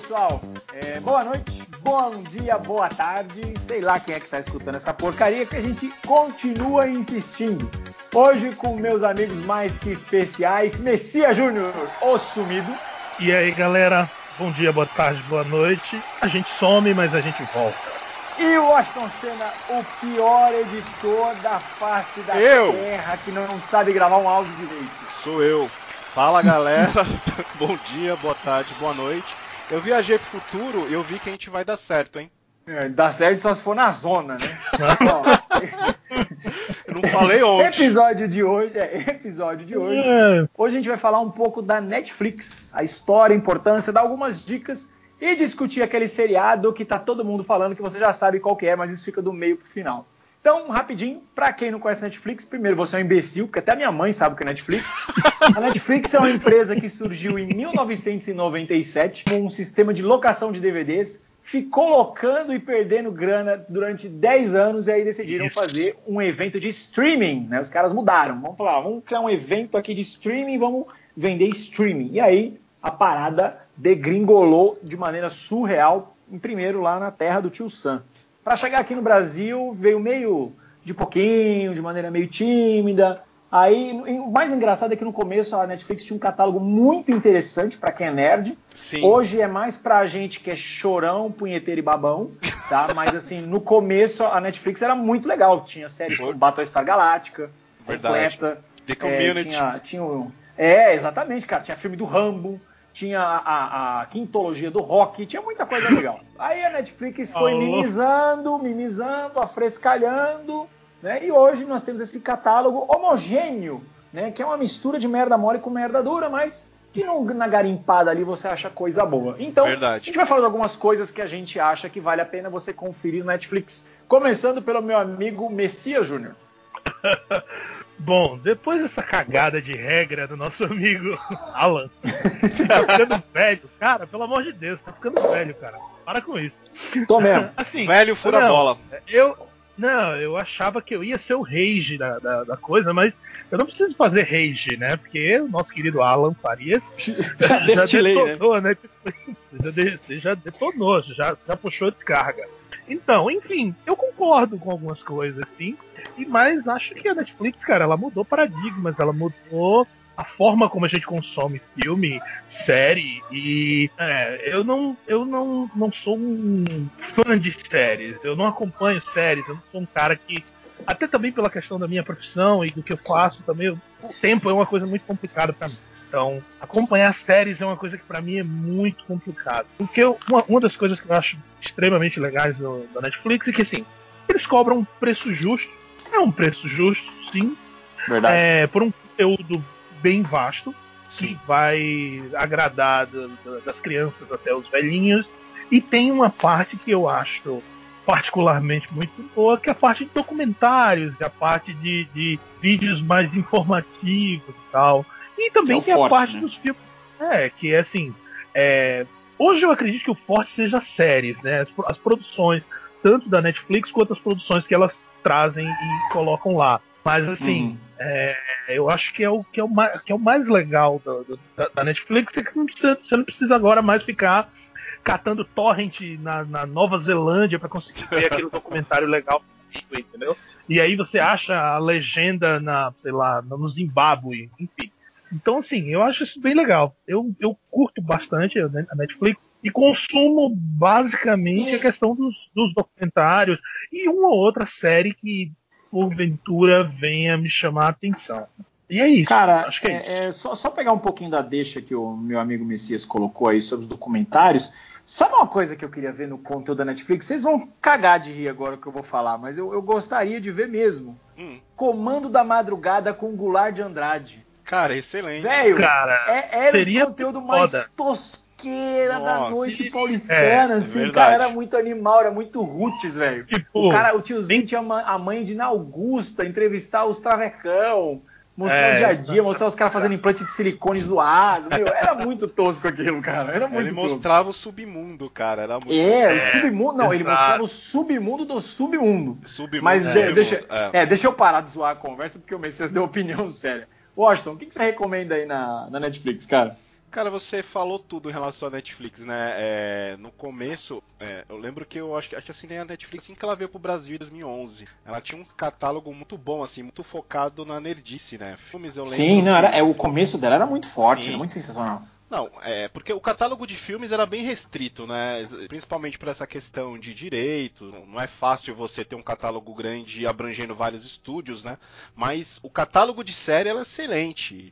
pessoal. É, boa noite, bom dia, boa tarde. Sei lá quem é que está escutando essa porcaria que a gente continua insistindo. Hoje com meus amigos mais que especiais, Messias Júnior, o sumido. E aí, galera? Bom dia, boa tarde, boa noite. A gente some, mas a gente volta. E o Aston Senna, o pior editor da face da eu. terra que não sabe gravar um áudio direito. Sou eu. Fala galera, bom dia, boa tarde, boa noite. Eu viajei pro futuro e eu vi que a gente vai dar certo, hein? É, dá certo só se for na zona, né? eu não falei onde. Episódio de hoje, é, episódio de hoje. É. Hoje a gente vai falar um pouco da Netflix, a história, a importância, dar algumas dicas e discutir aquele seriado que tá todo mundo falando que você já sabe qual que é, mas isso fica do meio pro final. Então, rapidinho, para quem não conhece a Netflix, primeiro você é um imbecil, porque até minha mãe sabe o que é Netflix. A Netflix é uma empresa que surgiu em 1997 com um sistema de locação de DVDs, ficou locando e perdendo grana durante 10 anos e aí decidiram Isso. fazer um evento de streaming, né? Os caras mudaram. Vamos falar, vamos criar um evento aqui de streaming, vamos vender streaming. E aí a parada degringolou de maneira surreal, em primeiro lá na terra do tio Sam. Para chegar aqui no Brasil, veio meio de pouquinho, de maneira meio tímida. Aí, o mais engraçado é que no começo a Netflix tinha um catálogo muito interessante para quem é nerd. Sim. Hoje é mais pra gente que é chorão, punheteiro e babão, tá? Mas assim, no começo a Netflix era muito legal. Tinha séries como Battlestar Galactica, Verdade. completa. The Community. É, tinha, tinha, é, exatamente, cara. Tinha filme do Rambo tinha a, a, quintologia do rock, tinha muita coisa legal. Aí a Netflix foi minimizando, minimizando, afrescalhando, né? E hoje nós temos esse catálogo homogêneo, né? Que é uma mistura de merda mole com merda dura, mas que não, na garimpada ali você acha coisa boa. Então, Verdade. a gente vai falar de algumas coisas que a gente acha que vale a pena você conferir no Netflix. Começando pelo meu amigo Messias Júnior. Bom, depois dessa cagada de regra do nosso amigo Alan, tá ficando velho, cara, pelo amor de Deus, tá ficando velho, cara. Para com isso. Tô mesmo. Assim, velho fura não, bola. Eu, não, eu achava que eu ia ser o rage da, da, da, coisa, mas eu não preciso fazer rage, né? Porque o nosso querido Alan Farias já, já detonou, né? né? Você já, detonou, já, já puxou a descarga. Então, enfim, eu concordo com algumas coisas, sim. E mais, acho que a Netflix, cara, ela mudou paradigmas, ela mudou a forma como a gente consome filme, série e é, eu não eu não, não sou um fã de séries, eu não acompanho séries, eu não sou um cara que até também pela questão da minha profissão e do que eu faço também, o tempo é uma coisa muito complicada para mim. Então, acompanhar séries é uma coisa que para mim é muito complicado. Porque eu, uma, uma, das coisas que eu acho extremamente legais do, da Netflix é que, assim, eles cobram um preço justo. É um preço justo, sim. Verdade. É, por um conteúdo bem vasto, sim. que vai agradar da, da, das crianças até os velhinhos. E tem uma parte que eu acho particularmente muito boa, que é a parte de documentários, a parte de, de vídeos mais informativos e tal. E também é tem forte, a parte né? dos filmes. É, que é assim. É, hoje eu acredito que o forte seja as séries, né? As, as, produções, tanto da Netflix quanto as produções que elas trazem e colocam lá. Mas assim, uhum. é, eu acho que é o que é o mais, que é o mais legal do, do, da, da, Netflix é que não precisa, você não precisa agora mais ficar catando torrent na, na Nova Zelândia para conseguir ver aquele documentário legal, entendeu? E aí você acha a legenda na, sei lá, no Zimbábue, enfim. Então, assim, eu acho isso bem legal. Eu, eu curto bastante a Netflix e consumo basicamente a questão dos, dos documentários e uma ou outra série que, porventura, venha me chamar a atenção. E é isso. Cara, acho que é, é, é só, só, pegar um pouquinho da deixa que o meu amigo Messias colocou aí sobre os documentários. Sabe uma coisa que eu queria ver no conteúdo da Netflix? Vocês vão cagar de rir agora o que eu vou falar, mas eu, eu gostaria de ver mesmo. Hum. Comando da Madrugada com Goulart de Andrade. Cara, excelente. Velho, cara, é, era seria o conteúdo mais foda. Tosqueira Nossa, da noite paulistana, é, assim, é cara, era muito animal, era muito roots, velho. O cara, o tiozinho tinha a mãe de Na Augusta, entrevistar os travecão, mostrar é, o dia a dia, mostrar os caras fazendo implante de silicone zoado, meu, era muito tosco aquilo, cara, era muito Ele tosco. mostrava o submundo, cara, era muito É, o submundo, não, Exato. ele mostrava o submundo do submundo. Submundo, Mas é, deixa, é. deixa eu parar de zoar a conversa, porque o Messias deu opinião séria. Washington, o que, que você recomenda aí na, na Netflix, cara? Cara, você falou tudo em relação à Netflix, né? É, no começo, é, eu lembro que eu acho que, acho que assinei a Netflix assim que ela veio pro Brasil em 2011. Ela tinha um catálogo muito bom, assim, muito focado na nerdice, né? Filmes eu lembro. Sim, não, era, é, o começo dela era muito forte, era muito sensacional. Não, é porque o catálogo de filmes era bem restrito, né? Principalmente por essa questão de direito. Não é fácil você ter um catálogo grande abrangendo vários estúdios, né? Mas o catálogo de série era excelente.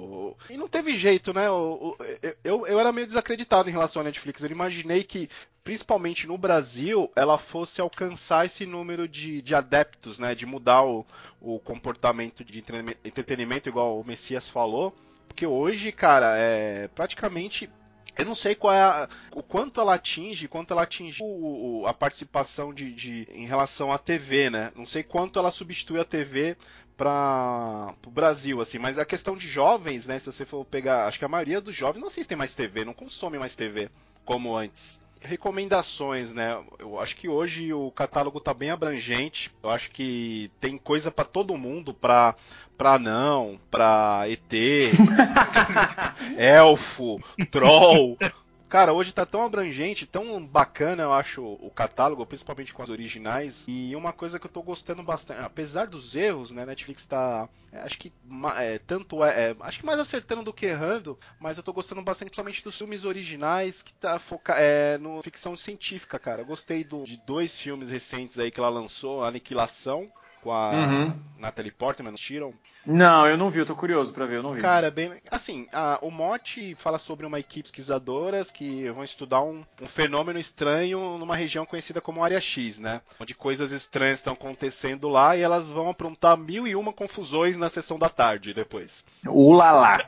E não teve jeito, né? Eu, eu, era meio desacreditado em relação à Netflix. Eu imaginei que principalmente no Brasil, ela fosse alcançar esse número de, de adeptos, né? De mudar o, o comportamento de entretenimento, igual o Messias falou. Porque hoje, cara, é praticamente eu não sei qual é a, o quanto ela atinge, quanto ela atinge o, o, a participação de, de, em relação à TV, né? Não sei quanto ela substitui a TV para o Brasil, assim. Mas a questão de jovens, né? Se você for pegar, acho que a maioria dos jovens não assistem mais TV, não consomem mais TV como antes recomendações, né? Eu acho que hoje o catálogo tá bem abrangente. Eu acho que tem coisa para todo mundo, para para não, para ET, elfo, troll, Cara, hoje tá tão abrangente, tão bacana, eu acho, o catálogo, principalmente com as originais. E uma coisa que eu tô gostando bastante, apesar dos erros, né, Netflix tá, é, acho que é, tanto é, é, acho que mais acertando do que errando, mas eu tô gostando bastante, principalmente dos filmes originais que tá foca é, no ficção científica, cara. Eu gostei do, de dois filmes recentes aí que ela lançou, Aniquilação com a uhum. Natalie Portman, tiram. Não, eu não vi, eu tô curioso para ver, eu não vi. Cara, bem. Assim, a, o mote fala sobre uma equipe de pesquisadoras que vão estudar um, um, fenômeno estranho numa região conhecida como Área X, né? Onde coisas estranhas estão acontecendo lá e elas vão aprontar mil e uma confusões na sessão da tarde depois. Ulala!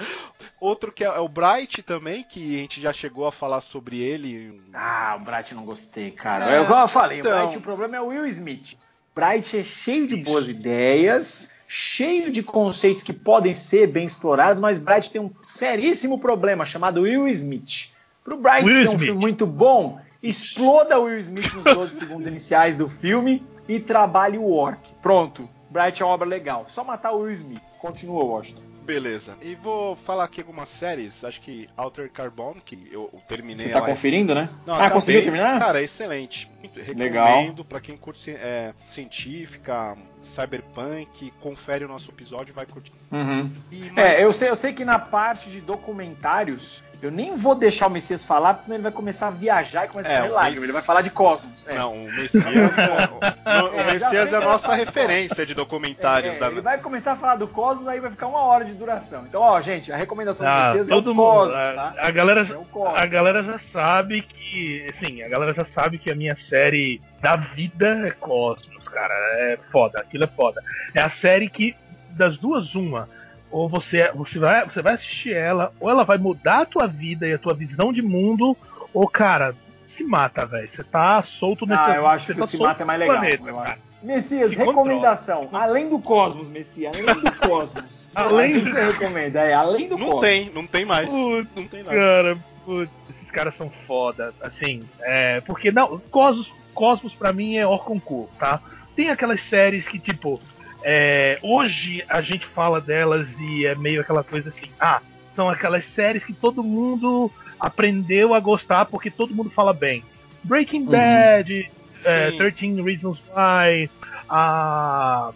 Outro que é, é, o Bright também, que a gente já chegou a falar sobre ele. Ah, o Bright não gostei, cara. É, eu, eu falei, então... o Bright o problema é o Will Smith. Bright é cheio de boas ideias, cheio de conceitos que podem ser bem explorados, mas Bright tem um seríssimo problema chamado Will Smith. Para o Bright Will ser um Smith. filme muito bom, exploda Will Smith nos 12 segundos iniciais do filme e trabalhe o Orc. Pronto, Bright é uma obra legal. Só matar o Will Smith. Continua, Washington. Beleza. E vou falar aqui algumas séries. Acho que Alter Carbon, que eu terminei. Você tá conferindo, né? Não, ah, acabei. conseguiu terminar? Cara, excelente. Recomendo Legal. para quem curte é, científica, cyberpunk, confere o nosso episódio e vai curtir. Uhum. E, mas... É, eu sei, eu sei que na parte de documentários, eu nem vou deixar o Messias falar, porque senão ele vai começar a viajar e começar é, a fazer lágrimas. Ele vai falar de Cosmos. É. Não, o Messias, é, o, o é, Messias é a nossa referência de documentários. É, da... Ele vai começar a falar do Cosmos, aí vai ficar uma hora de duração. Então, ó, gente, a recomendação ah, do Messias é o Cosmos. Tá? A, galera, é a galera já sabe que. Sim, a galera já sabe que a minha série da vida é Cosmos, cara. É foda, aquilo é foda. É a série que, das duas, uma ou você, você, vai, você vai assistir ela, ou ela vai mudar a tua vida e a tua visão de mundo, ou, cara, se mata, velho. Você tá solto nesse Ah, eu acho que tá se mata é mais legal. Planeta, Messias, se recomendação. Controla. Além do Cosmos, Messias, além do Cosmos. Além do que você recomenda? É, além do não. Tem, não tem mais. Putz, não tem nada. Cara, putz, esses caras são foda. Assim, é. Porque, não, Cosmos, Cosmos pra mim é Orconcourt, tá? Tem aquelas séries que, tipo, é, hoje a gente fala delas e é meio aquela coisa assim, ah, são aquelas séries que todo mundo aprendeu a gostar porque todo mundo fala bem. Breaking uhum. Bad, é, 13 Reasons Why, a,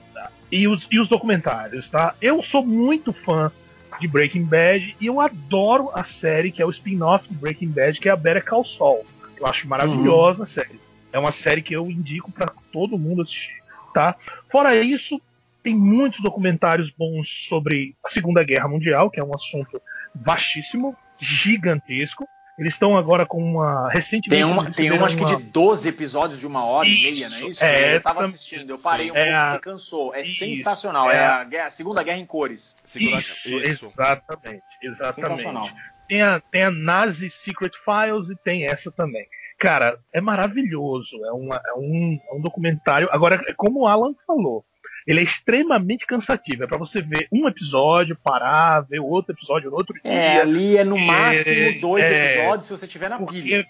e, os, e os documentários, tá? Eu sou muito fã de Breaking Bad e eu adoro a série que é o spin-off de Breaking Bad, que é a Better Call Saul. Eu acho maravilhosa uhum. a série. É uma série que eu indico para todo mundo assistir, tá? Fora isso, tem muitos documentários bons sobre a Segunda Guerra Mundial, que é um assunto vastíssimo, gigantesco. Eles estão agora com uma. Recentemente. Tem uma, tem uma acho que de 12 episódios de uma hora isso, e meia, não é isso? É, eu tava assistindo, eu parei um é pouco a... porque cansou. É isso, sensacional. É, é a, guerra, a, Segunda Guerra em cores. Segunda... Isso, isso, exatamente. Exatamente. Tem a, tem a Nazi Secret Files e tem essa também. Cara, é maravilhoso. É, uma, é, um, é um documentário. Agora, é como o Alan falou, ele é extremamente cansativo. É para você ver um episódio, parar, ver outro episódio no outro é, dia. É, ali é no máximo dois é, episódios se você tiver na porque, pilha.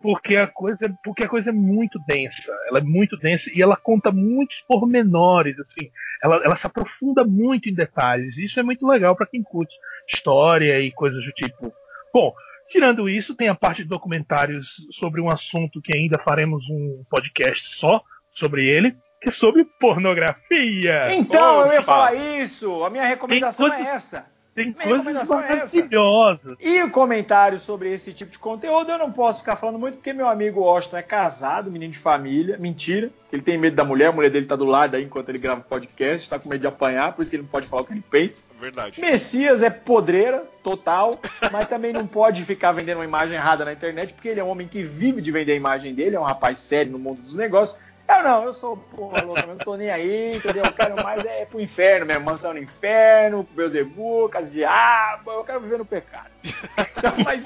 Porque a, coisa, porque a coisa é muito densa. Ela é muito densa e ela conta muitos pormenores, assim. Ela, ela se aprofunda muito em detalhes. E isso é muito legal para quem curte história e coisas do tipo. Bom, tirando isso, tem a parte de documentários sobre um assunto que ainda faremos um podcast só sobre ele, que é sobre pornografia. Então, Oxa. eu ia falar isso. A minha recomendação é essa. Tem Minha coisas maravilhosas. É e o comentário sobre esse tipo de conteúdo eu não posso ficar falando muito, porque meu amigo Austin é casado, menino de família. Mentira. Ele tem medo da mulher, a mulher dele tá do lado aí enquanto ele grava o podcast, tá com medo de apanhar, por isso que ele não pode falar o que ele pensa. Verdade. Messias é podreira, total, mas também não pode ficar vendendo uma imagem errada na internet, porque ele é um homem que vive de vender a imagem dele, é um rapaz sério no mundo dos negócios. Eu não, eu sou porra louca, não tô nem aí, entendeu? Eu quero mais é pro inferno mesmo, mansão no inferno, Beuzebu, casa de diabo, eu quero viver no pecado. Então, mas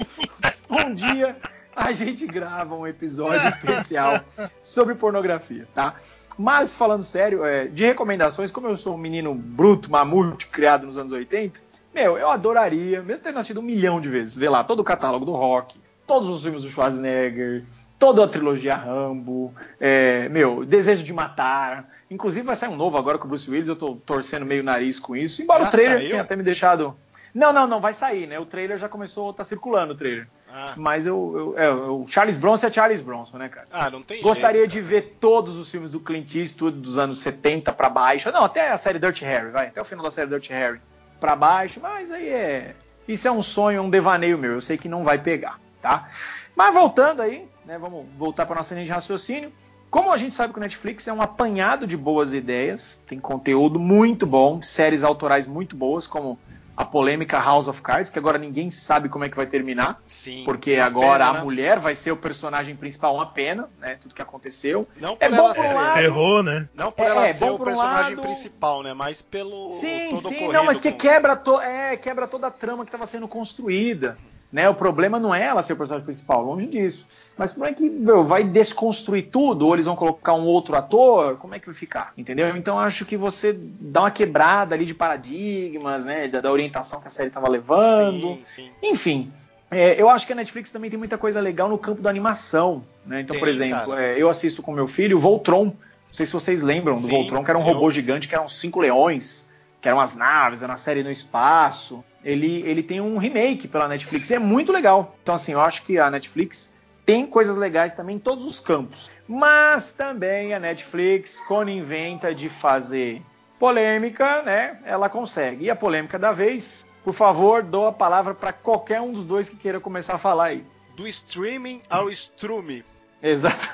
um dia a gente grava um episódio especial sobre pornografia, tá? Mas falando sério, é, de recomendações, como eu sou um menino bruto, mamute, criado nos anos 80, meu, eu adoraria, mesmo tendo assistido um milhão de vezes, ver lá todo o catálogo do rock, todos os filmes do Schwarzenegger, toda a trilogia Rambo, é, meu, Desejo de Matar. Inclusive vai sair um novo agora com o Bruce Willis, eu tô torcendo meio nariz com isso. Embora já o trailer saiu? tenha até me deixado. Não, não, não, vai sair, né? O trailer já começou, tá circulando o trailer. Ah. Mas eu, eu, é, o Charles Bronson é Charles Bronson, né, cara? Ah, não tem Gostaria jeito, de ver todos os filmes do Clint Eastwood dos anos 70 para baixo. Não, até a série Dirty Harry, vai. Até o final da série Dirty Harry para baixo. Mas aí é. Isso é um sonho, um devaneio meu. Eu sei que não vai pegar, tá? Mas voltando aí, né, vamos voltar para nossa linha de raciocínio. Como a gente sabe que o Netflix é um apanhado de boas ideias, tem conteúdo muito bom, séries autorais muito boas, como a polêmica House of Cards, que agora ninguém sabe como é que vai terminar. Sim. Porque agora pena, a né? mulher vai ser o personagem principal, uma pena, né? Tudo que aconteceu. Não é por é bom por um lado. Errou, né? Não por é, ela é, ser o personagem um principal, né? Mas pelo. Sim, sim, não, mas que com... quebra, to... é, quebra toda a trama que estava sendo construída. Né? O problema não é ela ser o personagem principal, longe disso. Mas como é que meu, vai desconstruir tudo? Ou eles vão colocar um outro ator? Como é que vai ficar? Entendeu? Então acho que você dá uma quebrada ali de paradigmas, né? Da, da orientação que a série estava levando. Sim, sim. Enfim. É, eu acho que a Netflix também tem muita coisa legal no campo da animação. Né? Então, tem, por exemplo, é, eu assisto com meu filho Voltron. Não sei se vocês lembram do Voltron, que era um eu... robô gigante, que eram cinco leões, que eram as naves, era uma série no espaço ele, ele tem um remake pela Netflix e é muito legal. Então, assim, eu acho que a Netflix tem coisas legais também em todos os campos. Mas também a Netflix, quando inventa de fazer polêmica, né, ela consegue. E a polêmica da vez, por favor, dou a palavra para qualquer um dos dois que queira começar a falar aí. Do streaming ao strume. Exato.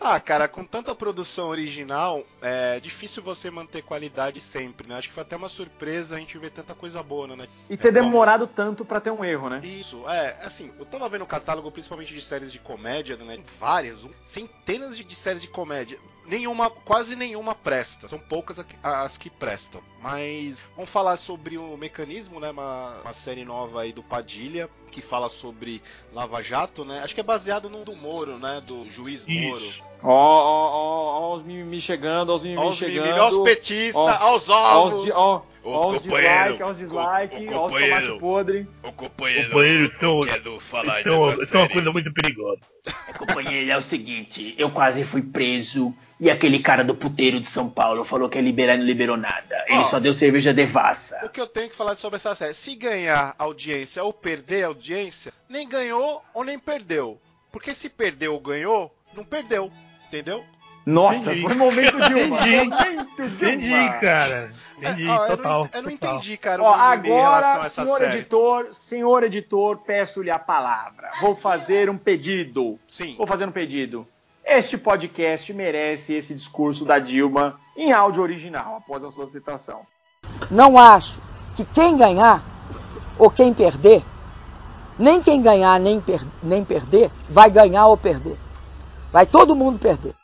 ah, cara, com tanta produção original, é difícil você manter qualidade sempre, né? Acho que foi até uma surpresa a gente ver tanta coisa boa, né? E ter é, demorado tanto para ter um erro, né? Isso, é, assim, eu tava vendo o catálogo principalmente de séries de comédia, né? Várias, um, centenas de, de séries de comédia nenhuma, quase nenhuma presta. São poucas as que prestam. Mas vamos falar sobre o mecanismo, né? Uma, uma série nova aí do Padilha que fala sobre Lava Jato, né? Acho que é baseado no do Moro, né? Do juiz Moro. Ó, ó, ó, ó, os mimimi chegando, ó os mimimi chegando. Mimimi, ó os petistas, ó os ovos. Ó, ó os dislike, ó os dislike, ó os tomate podre. O companheiro, companheiro então, quero falar então, então é uma coisa muito perigosa. É, companheiro, é o seguinte, eu quase fui preso e aquele cara do puteiro de São Paulo falou que ia liberar e não liberou nada. Ele oh, só deu cerveja devassa. O que eu tenho que falar sobre essa série? Se ganhar audiência ou perder audiência, nem ganhou ou nem perdeu. Porque se perdeu ou ganhou, não perdeu. Entendeu? Nossa, entendi. foi um momento de uma. Entendi, entendi cara. Entendi, é, total. Eu não, eu não entendi, cara, ó, agora, senhor série. editor, senhor editor, peço-lhe a palavra. Vou fazer um pedido. Sim. Vou fazer um pedido. Este podcast merece esse discurso da Dilma em áudio original, após a sua citação. Não acho que quem ganhar ou quem perder, nem quem ganhar nem, per nem perder, vai ganhar ou perder. Vai todo mundo perder.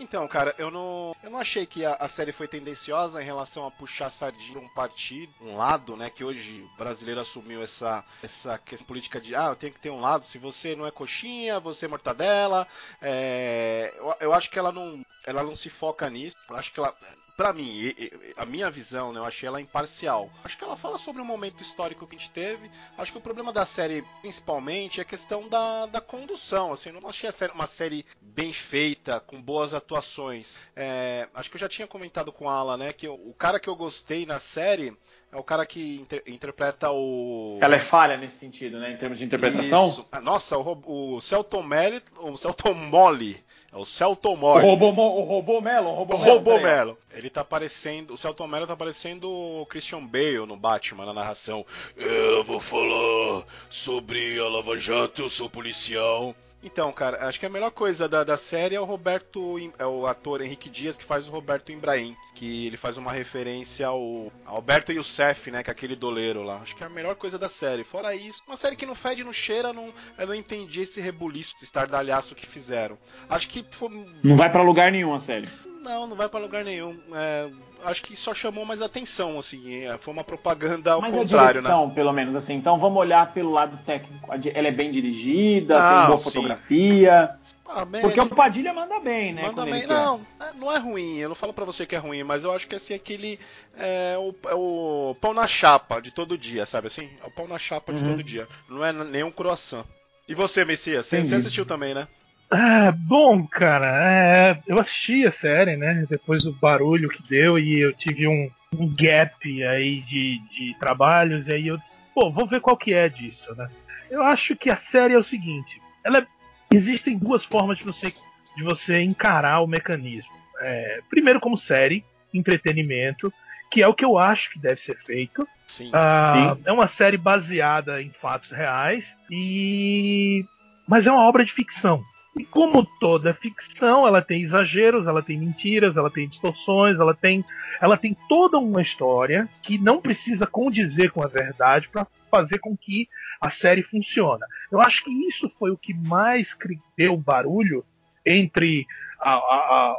Então, cara, eu não, eu não achei que a, a, série foi tendenciosa em relação a puxar sardinha um partido, um lado, né? Que hoje o brasileiro assumiu essa, essa questão política de, ah, eu tenho que ter um lado. Se você não é coxinha, você é mortadela. É, eu, eu acho que ela não, ela não se foca nisso. Eu acho que ela para mim, a minha visão, né, eu achei ela imparcial. Acho que ela fala sobre um momento histórico que a gente teve. Acho que o problema da série, principalmente, é a questão da, da condução. Assim, eu não achei uma série bem feita, com boas atuações. É, acho que eu já tinha comentado com a Ala, né, que eu, o cara que eu gostei na série é o cara que inter interpreta o. Ela é falha nesse sentido, né? Em termos de interpretação? Isso. Ah, nossa, o, o Celton Melly, o Celton Molly. É o Celton Molly. O robô, o robô Melo. O robô, o robô Melo. Ele tá aparecendo. O Celton Mello tá aparecendo o Christian Bale no Batman, na narração. Eu vou falar sobre a Lava Jato, eu sou policial. Então, cara, acho que a melhor coisa da, da série é o Roberto, é o ator Henrique Dias que faz o Roberto Imbraim, que ele faz uma referência ao Alberto Youssef, né, que é aquele doleiro lá. Acho que é a melhor coisa da série. Fora isso, uma série que não fede, não cheira, não, eu não entendi esse rebuliço, esse estardalhaço que fizeram. Acho que foi... Não vai para lugar nenhum a série. Não, não vai para lugar nenhum. É, acho que só chamou mais atenção, assim. É, foi uma propaganda ao Mas contrário, a direção, né? pelo menos, assim. Então vamos olhar pelo lado técnico. Ela é bem dirigida, não, tem boa sim. fotografia. Ah, bem, Porque o Padilha manda bem, né? Manda bem. Não, é, não é ruim. Eu não falo para você que é ruim, mas eu acho que assim aquele é o, é o pão na chapa de todo dia, sabe assim? É o pão na chapa uhum. de todo dia. Não é nenhum croissant. E você, Messias? Você, você assistiu também, né? É, bom, cara, é, eu assisti a série, né? Depois do barulho que deu e eu tive um, um gap aí de, de trabalhos, e aí eu disse, pô, vou ver qual que é disso, né? Eu acho que a série é o seguinte, ela é, existem duas formas de você, de você encarar o mecanismo. É, primeiro como série, entretenimento, que é o que eu acho que deve ser feito. Sim, ah, sim. É uma série baseada em fatos reais e mas é uma obra de ficção. E como toda ficção, ela tem exageros, ela tem mentiras, ela tem distorções, ela tem, ela tem toda uma história que não precisa condizer com a verdade para fazer com que a série funcione. Eu acho que isso foi o que mais deu barulho entre a, a, a,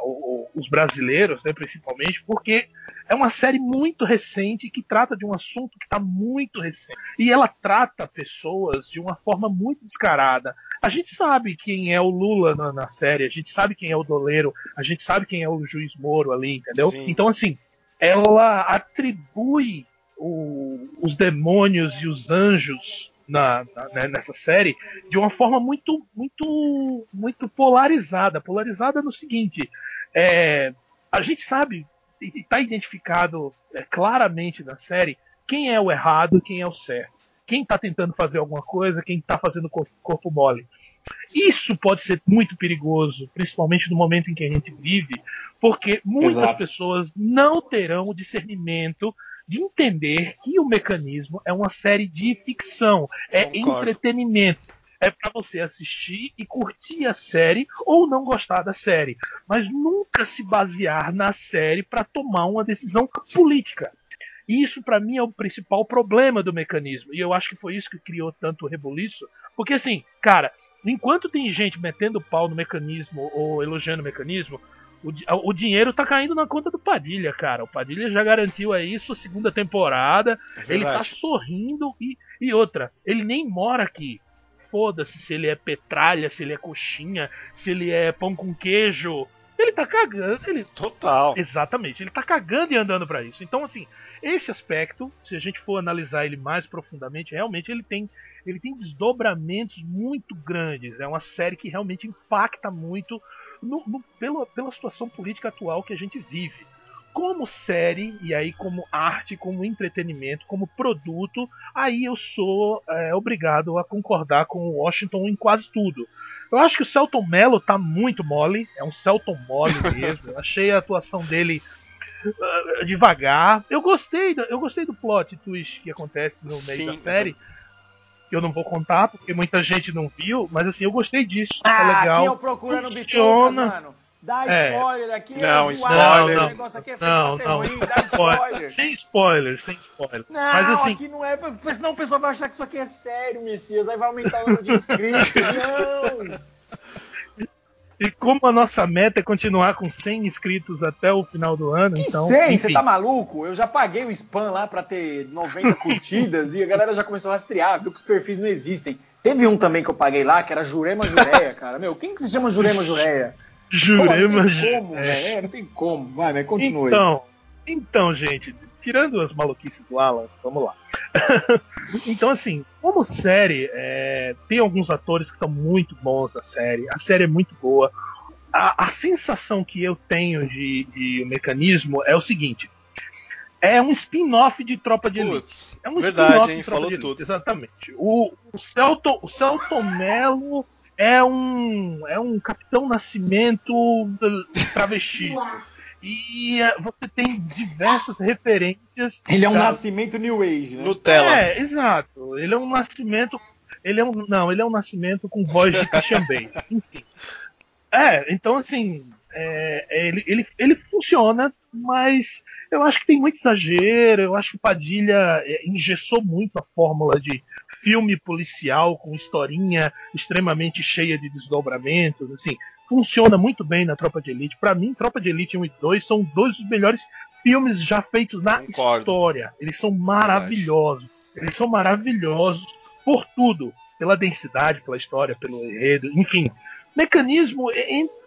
os brasileiros, né, principalmente, porque é uma série muito recente que trata de um assunto que está muito recente. E ela trata pessoas de uma forma muito descarada. A gente sabe quem é o Lula na, na série, a gente sabe quem é o Doleiro, a gente sabe quem é o juiz Moro ali, entendeu? Sim. Então, assim, ela atribui o, os demônios e os anjos na, na, né, nessa série de uma forma muito, muito, muito polarizada. Polarizada no seguinte: é, a gente sabe está identificado é, claramente na série quem é o errado quem é o certo. Quem está tentando fazer alguma coisa, quem está fazendo corpo, corpo mole. Isso pode ser muito perigoso, principalmente no momento em que a gente vive, porque muitas Exato. pessoas não terão o discernimento de entender que o mecanismo é uma série de ficção, é Concordo. entretenimento é para você assistir e curtir a série ou não gostar da série, mas nunca se basear na série para tomar uma decisão política. Isso para mim é o principal problema do mecanismo. E eu acho que foi isso que criou tanto rebuliço, porque assim, cara, enquanto tem gente metendo pau no mecanismo ou elogiando o mecanismo, o, o, dinheiro tá caindo na conta do Padilha, cara. O Padilha já garantiu aí sua segunda temporada. É ele tá sorrindo e, e outra, ele nem mora aqui foda-se se ele é petralha, se ele é coxinha, se ele é pão com queijo. Ele tá cagando. Ele... Total. Exatamente. Ele tá cagando e andando para isso. Então, assim, esse aspecto, se a gente for analisar ele mais profundamente, realmente ele tem, ele tem desdobramentos muito grandes. É uma série que realmente impacta muito no, no, pela, pela situação política atual que a gente vive como série, e aí como arte, como entretenimento, como produto, aí eu sou é, obrigado a concordar com o Washington em quase tudo. Eu acho que o Celton Mello tá muito mole, é um Celton mole mesmo. Eu achei a atuação dele uh, devagar. Eu gostei, do, eu gostei do plot twist que acontece no meio Sim, da série. Eu não vou contar porque muita gente não viu, mas assim, eu gostei disso. Ah, tá legal. Aqui eu procuro no Bitucas, mano. Dá é. spoiler aqui. Não, é spoiler. Não, não, aqui é não, não. Ruim, dá spoiler. Sem spoiler, sem spoiler. Não, Mas, assim, aqui não é. Porque senão o pessoal vai achar que isso aqui é sério, Messias. Aí vai aumentar o número de inscritos. não! E como a nossa meta é continuar com 100 inscritos até o final do ano, que então. 100? Você tá maluco? Eu já paguei o spam lá pra ter 90 curtidas e a galera já começou a rastrear, viu que os perfis não existem. Teve um também que eu paguei lá, que era Jurema Jureia, cara. Meu, quem que se chama Jurema Jureia? Jurema. Pô, não tem como, é. é, não tem como. Vai, né? Continua então, aí. Então, gente, tirando as maluquices do Alan, vamos lá. então, assim, como série, é, tem alguns atores que estão muito bons na série. A série é muito boa. A, a sensação que eu tenho de, de mecanismo é o seguinte: é um spin-off de Tropa de Elite. Putz, é um verdade, hein? Falou tudo. Exatamente. O, o, Celto, o Celton Mello é um, é um Capitão Nascimento travesti. E uh, você tem diversas referências. Ele é um da... nascimento New Age, né? Nutella. É, exato. Ele é um nascimento. Ele é um. Não, ele é um nascimento com voz de Christian Bale. Enfim. É, então assim. É, é, ele, ele, ele funciona, mas eu acho que tem muito exagero. Eu acho que Padilha é, engessou muito a fórmula de filme policial com historinha extremamente cheia de desdobramentos. Assim, funciona muito bem na Tropa de Elite. Para mim, Tropa de Elite 1 e 2 são dois dos melhores filmes já feitos na Concordo. história. Eles são maravilhosos. Verdade. Eles são maravilhosos por tudo. Pela densidade, pela história, pelo enredo, enfim. Mecanismo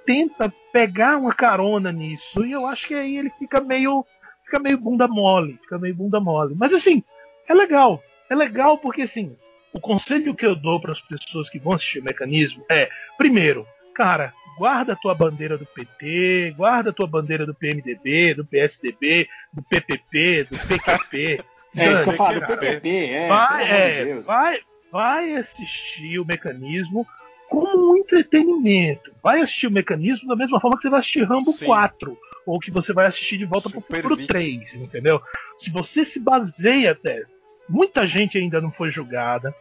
tenta pegar uma carona nisso. E eu acho que aí ele fica meio. Fica meio bunda mole. Fica meio bunda mole. Mas assim, é legal. É legal porque assim. O conselho que eu dou para as pessoas que vão assistir o mecanismo é, primeiro, cara, guarda a tua bandeira do PT, guarda a tua bandeira do PMDB, do PSDB, do PPP, do PQP. é isso que eu falo, do PQP, é. Vai, é, vai, vai assistir o mecanismo como um entretenimento. Vai assistir o mecanismo da mesma forma que você vai assistir Rambo Sim. 4 ou que você vai assistir de volta Super pro Futuro 3, entendeu? Se você se baseia até, muita gente ainda não foi julgada,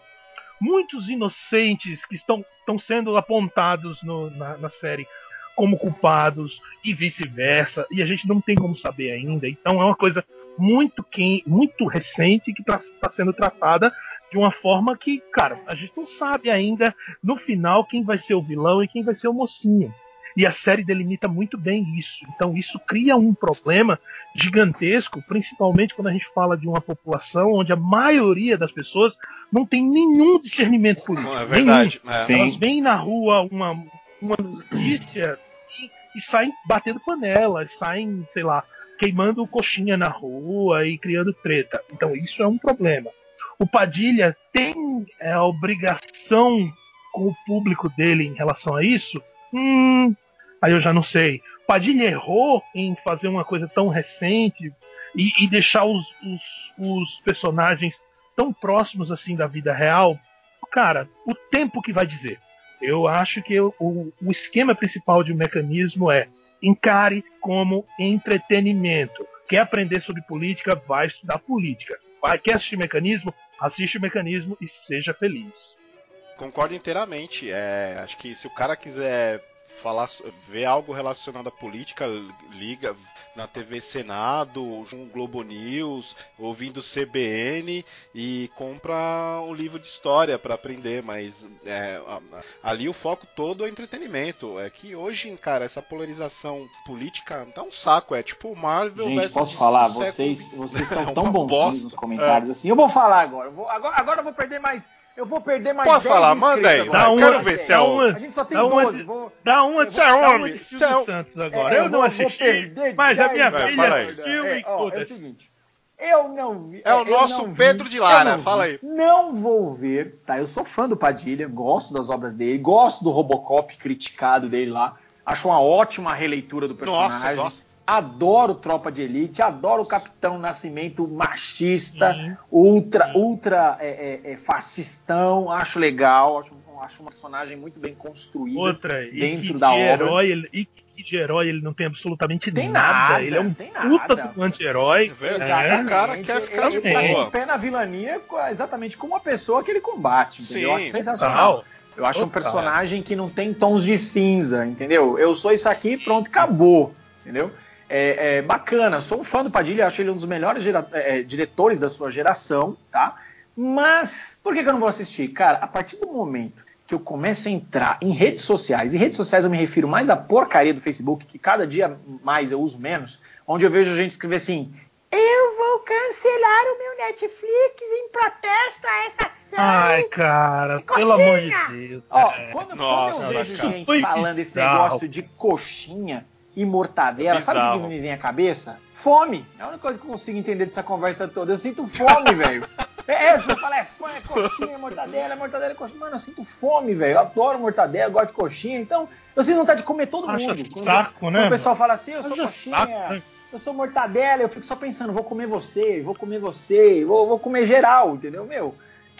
muitos inocentes que estão, estão sendo apontados no, na, na série como culpados e vice-versa, e a gente não tem como saber ainda. Então é uma coisa muito quem, muito recente que está tá sendo tratada de uma forma que, cara, a gente não sabe ainda no final quem vai ser o vilão e quem vai ser o mocinho. E a série delimita muito bem isso. Então isso cria um problema gigantesco, principalmente quando a gente fala de uma população onde a maioria das pessoas não tem nenhum discernimento político. É verdade. É. Elas veem na rua uma, uma notícia e, e saem batendo panela, saem, sei lá, queimando coxinha na rua e criando treta. Então isso é um problema. O Padilha tem é, a obrigação com o público dele em relação a isso? Hum, aí eu já não sei. Padilha errou em fazer uma coisa tão recente e, e deixar os, os, os, personagens tão próximos assim da vida real. Cara, o tempo que vai dizer. Eu acho que o, o esquema principal de um mecanismo é encare como entretenimento. Quer aprender sobre política? Vai estudar política. Quer assistir mecanismo? Assiste o mecanismo e seja feliz. Concordo inteiramente. É, acho que se o cara quiser falar, ver algo relacionado à política, liga na TV Senado, um Globo News, ouvindo CBN e compra um livro de história para aprender, mas é, ali o foco todo é entretenimento. É que hoje, cara, essa polarização política tá um saco, é tipo Marvel Gente, posso falar, vocês, vocês estão é tão bons nos comentários é. assim. Eu vou falar agora, vou, agora, agora eu vou perder mais eu vou perder mais Pode falar, manda aí. Dá uma, quero ver se é uma, A gente só tem 12. Vou, dá uma de, é homem. Você é Santos agora. É, eu, eu, não assisti, mas a minha é, filha assistiu é, e ó, é o seguinte. Eu não vi. É o nosso Pedro vi, de Lara, fala aí. Não vou ver, tá? Eu sou fã do Padilha, gosto das obras dele, gosto do Robocop criticado dele lá. Acho uma ótima releitura do personagem. Nossa, nossa adoro Tropa de Elite, adoro o Capitão Nascimento machista, Sim. ultra, Sim. ultra é, é, é, fascistão, acho legal, acho, acho um personagem muito bem construído Outra, dentro de da herói, Ele, e que de herói ele não tem absolutamente tem nada. nada. Ele é um puta do anti-herói. É, é, o cara quer ficar ele, de boa. Ele pé na vilania exatamente como a pessoa que ele combate, entendeu? Sim, eu acho sensacional. Total. Eu acho Total. um personagem que não tem tons de cinza, entendeu? Eu sou isso aqui, pronto, acabou, entendeu? É, é, bacana. Sou um fã do Padilha, acho ele um dos melhores é, é, diretores da sua geração, tá? Mas por que, que eu não vou assistir? Cara, a partir do momento que eu começo a entrar em redes sociais, e redes sociais eu me refiro mais à porcaria do Facebook, que cada dia mais eu uso menos, onde eu vejo gente escrever assim: eu vou cancelar o meu Netflix em protesto a essa Ai, cara, É pelo amor de Deus. Ó, É. quando, Nossa, quando eu vejo cara. gente falando esse negócio de coxinha e mortadela, sabe o que me vem à cabeça? Fome. É a única coisa que eu consigo entender dessa conversa toda. Eu sinto fome, velho. É, é, você fala, é, fome, é coxinha, é mortadela, é mortadela, é coxinha. Mano, eu sinto fome, velho. Eu adoro mortadela, eu gosto de coxinha. Então, eu sinto vontade de comer todo Acha mundo. Quando, saco, quando né, o pessoal fala assim, eu sou Haja coxinha, saco, né? eu sou mortadela, eu fico só pensando, vou comer você, vou comer você, vou, vou comer geral, entendeu? Meu,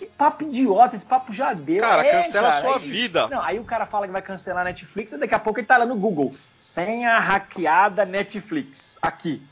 que papo idiota, esse papo já deu. Cara, É, cancela a cara, sua aí- vida. Não, aí o cara fala que vai cancelar a Netflix e daqui a pouco ele tá lá no Google. Senha hackeada Netflix. Aqui.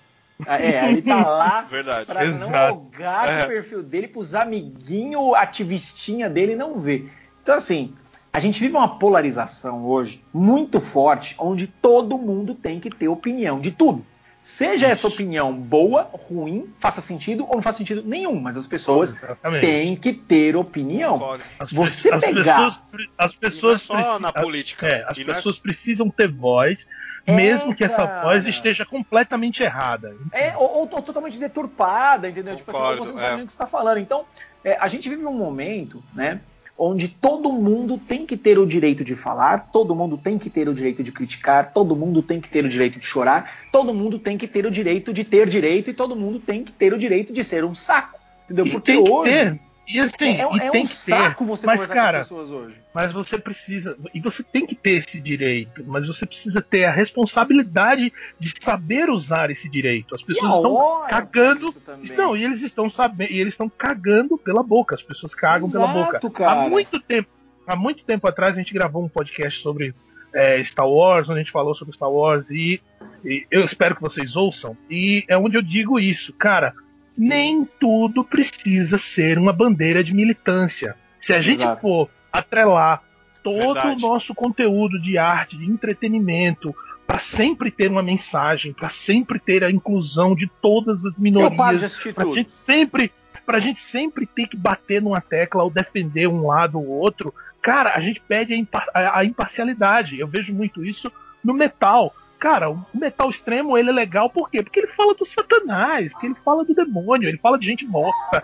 É, ele tá lá Verdade. pra não Exato. logar É. o perfil dele pros amiguinhos ativistinha dele não ver. Então, assim, a gente vive uma polarização hoje muito forte, onde todo mundo tem que ter opinião de tudo. Seja essa opinião boa, ruim, faça sentido ou não faça sentido nenhum, mas as pessoas Exatamente. têm que ter opinião. Concordo. As, Você pe- as pegar- pessoas, as E não é pessoas só precisam- na política. É, as E é- pessoas precisam ter voz, É, mesmo que essa voz esteja completamente errada. É, ou, ou- ou totalmente deturpada, entendeu? tipo assim, Concordo, você não sabe é. nem o que você está falando. Então, é, a gente vive um momento, né? Onde todo mundo tem que ter o direito de falar, todo mundo tem que ter o direito de criticar, todo mundo tem que ter o direito de chorar, todo mundo tem que ter o direito de ter direito e todo mundo tem que ter o direito de ser um saco. Entendeu? E Porque hoje ter. E assim, é, e é tem um que saco ter. você mas, cara, com as pessoas hoje. mas você precisa. E você tem que ter esse direito, mas você precisa ter a responsabilidade de saber usar esse direito. As pessoas estão cagando. Não, e eles estão sabendo, e eles estão cagando pela boca. As pessoas cagam pela Exato, boca. cara. Há muito tempo, há muito tempo atrás a gente gravou um podcast sobre é, Star Wars, onde a gente falou sobre Star Wars e, e eu espero que vocês ouçam. E é onde eu digo isso, cara. Nem tudo precisa ser uma bandeira de militância. Se a gente Exato. for atrelar todo Verdade. o nosso conteúdo de arte, de entretenimento, para sempre ter uma mensagem, para sempre ter a inclusão de todas as minorias, pra tudo. gente sempre pra gente sempre ter que bater numa tecla ou defender um lado ou outro, cara, a gente perde a, impa- a- a imparcialidade. Eu vejo muito isso no metal. Cara, o metal extremo ele é legal por quê? Porque ele fala do satanás, porque ele fala do demônio, ele fala de gente morta.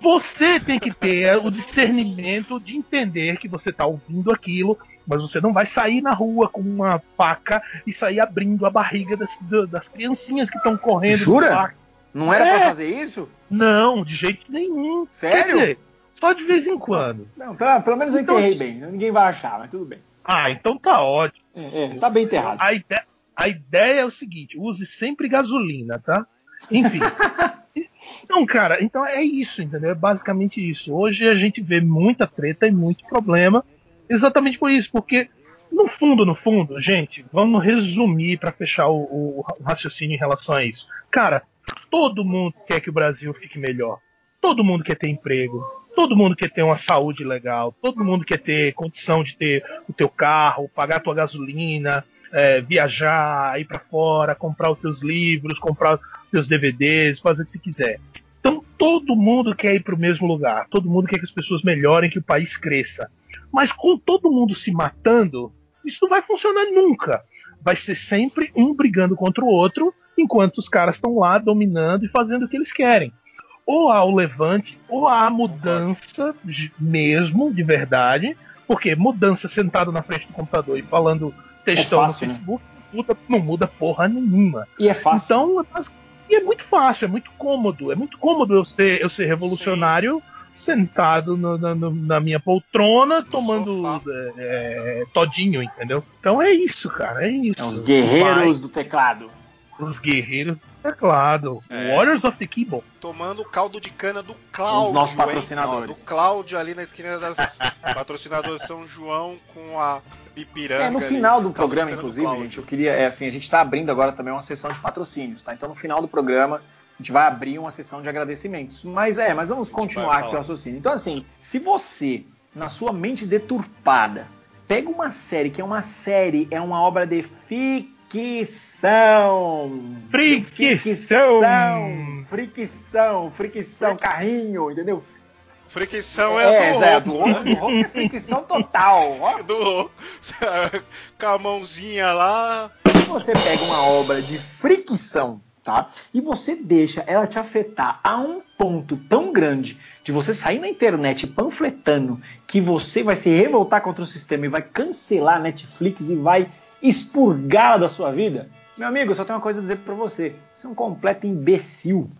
Você tem que ter o discernimento de entender que você tá ouvindo aquilo, mas você não vai sair na rua com uma faca e sair abrindo a barriga das, das criancinhas que estão correndo. do Jura? Não era É. pra fazer isso? Não, de jeito nenhum. Sério? Quer dizer, só de vez em quando. Não, pelo, pelo menos eu Então, enterrei bem. Ninguém vai achar, mas tudo bem. Ah, então tá ótimo. É, é, tá bem enterrado. A ideia, a ideia é o seguinte: use sempre gasolina, tá? Enfim. Não, cara, então é isso, entendeu? É basicamente isso. Hoje a gente vê muita treta e muito problema, exatamente por isso, porque no fundo, no fundo, gente, vamos resumir para fechar o, o raciocínio em relação a isso. Cara, todo mundo quer que o Brasil fique melhor. Todo mundo quer ter emprego. Todo mundo quer ter uma saúde legal. Todo mundo quer ter condição de ter o teu carro, pagar a tua gasolina, é, viajar, ir para fora, comprar os teus livros, comprar os teus DVDs, fazer o que você quiser. Então todo mundo quer ir para o mesmo lugar. Todo mundo quer que as pessoas melhorem, que o país cresça. Mas com todo mundo se matando, isso não vai funcionar nunca. Vai ser sempre um brigando contra o outro, enquanto os caras estão lá dominando e fazendo o que eles querem. Ou há o levante, ou há a mudança de- mesmo, de verdade. Porque mudança sentado na frente do computador e falando textão fácil, no né? Facebook não muda, não muda porra nenhuma. E é fácil. Então, é bas- e é muito fácil, é muito cômodo. É muito cômodo eu ser, eu ser revolucionário sentado no- na- no- na minha poltrona, tomando sofá. é, todinho, entendeu? Então é isso, cara, é isso. É os guerreiros do teclado. Os guerreiros do teclado. É. Warriors of the Keyboard. Tomando caldo de cana do Cláudio. Os nossos hein? patrocinadores. Ó, do Cláudio ali na esquina das patrocinadores São João com a Ipiranga. É, no ali. final do Caldo de programa, cana do inclusive, Cláudio. gente, eu queria. É assim, a gente tá abrindo agora também uma sessão de patrocínios, tá? Então no final do programa a gente vai abrir uma sessão de agradecimentos. Mas é, mas vamos continuar aqui o raciocínio. Então, assim, se você, na sua mente deturpada, pega uma série que é uma série, é uma obra de ficção. Fricção. Fricção, fricção, fricção, carrinho, entendeu? Fricção é, é, do roubo, do né? outro, do outro é fricção total. Ó, do com a mãozinha lá. Você pega uma obra de fricção tá? E você deixa ela te afetar a um ponto tão grande de você sair na internet panfletando que você vai se revoltar contra o sistema e vai cancelar a Netflix e vai expurgá-la da sua vida, meu amigo, eu só tenho uma coisa a dizer para você. Você é um completo imbecil.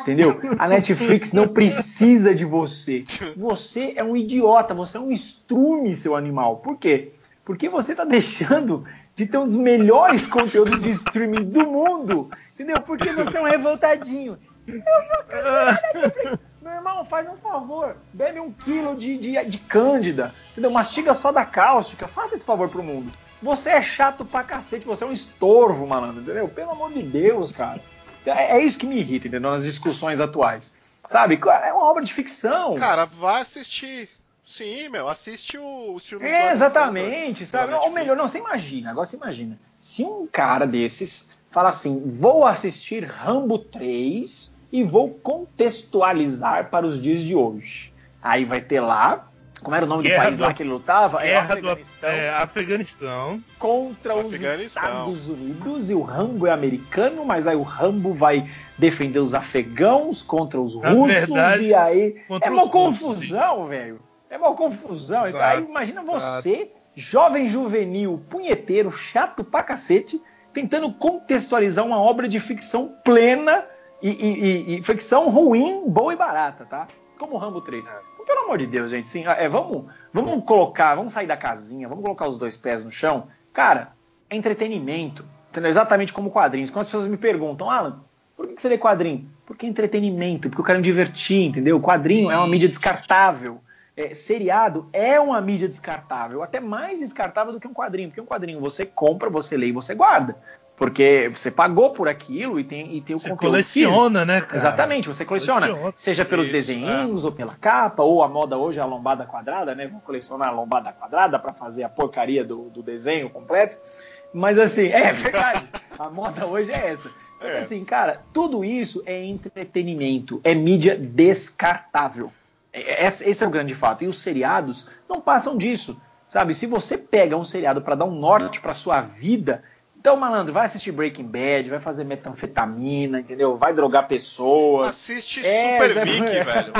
Entendeu? A Netflix não precisa de você. Você é um idiota, você é um estrume, seu animal. Por quê? Porque você está deixando de ter um dos melhores conteúdos de streaming do mundo. Entendeu? Porque você é um revoltadinho. Meu irmão, faz um favor. Bebe um quilo de, de, de cândida. Entendeu? Mastiga só da cáustica. Faça esse favor pro mundo. Você é chato pra cacete, você é um estorvo, malandro, entendeu? Pelo amor de Deus, cara. É, é isso que me irrita, entendeu? Nas discussões atuais. Sabe? É uma obra de ficção. Cara, vai assistir. Sim, meu, assiste o, os filmes é, Exatamente, sabe? Ou melhor, não, você imagina, agora você imagina. Se um cara desses fala assim: vou assistir Rambo 3 e vou contextualizar para os dias de hoje. Aí vai ter lá como era o nome Guerra do país do, lá que ele lutava? É Guerra é o Afeganistão. Do, é, Afeganistão. Contra os Estados Unidos. E o Rambo é americano, mas aí o Rambo vai defender os afegãos contra os russos. Verdade, e aí. É uma confusão, velho. É uma confusão. Exato, aí imagina você, exato. jovem juvenil, punheteiro, chato pra cacete, tentando contextualizar uma obra de ficção plena e, e, e, e ficção ruim, boa e barata, tá? Como o Rambo 3. É pelo amor de Deus, gente, sim, é, vamos, vamos colocar, vamos sair da casinha, vamos colocar os dois pés no chão. Cara, é entretenimento, entendeu? exatamente como quadrinhos. Quando as pessoas me perguntam, Alan, por que você lê quadrinho? Porque é entretenimento, porque eu quero me divertir, entendeu? O quadrinho é uma mídia descartável. É, seriado é uma mídia descartável, até mais descartável do que um quadrinho, porque um quadrinho você compra, você lê e você guarda. Porque você pagou por aquilo e tem, e tem o você conteúdo. coleciona, físico. né? Cara? Exatamente, você coleciona. coleciona. Seja pelos Isso, desenhos é. ou pela capa, ou a moda hoje é a lombada quadrada, né? Vou colecionar a lombada quadrada para fazer a porcaria do, do, desenho completo. Mas assim, é verdade. a moda hoje é essa. Só que é. assim, cara, tudo isso é entretenimento, é mídia descartável. É, é, esse é o grande fato. E os seriados não passam disso. Sabe, se você pega um seriado para dar um norte para sua vida, então, malandro, vai assistir Breaking Bad, vai fazer metanfetamina, entendeu? Vai drogar pessoas. Assiste é, Super já... Vic, velho.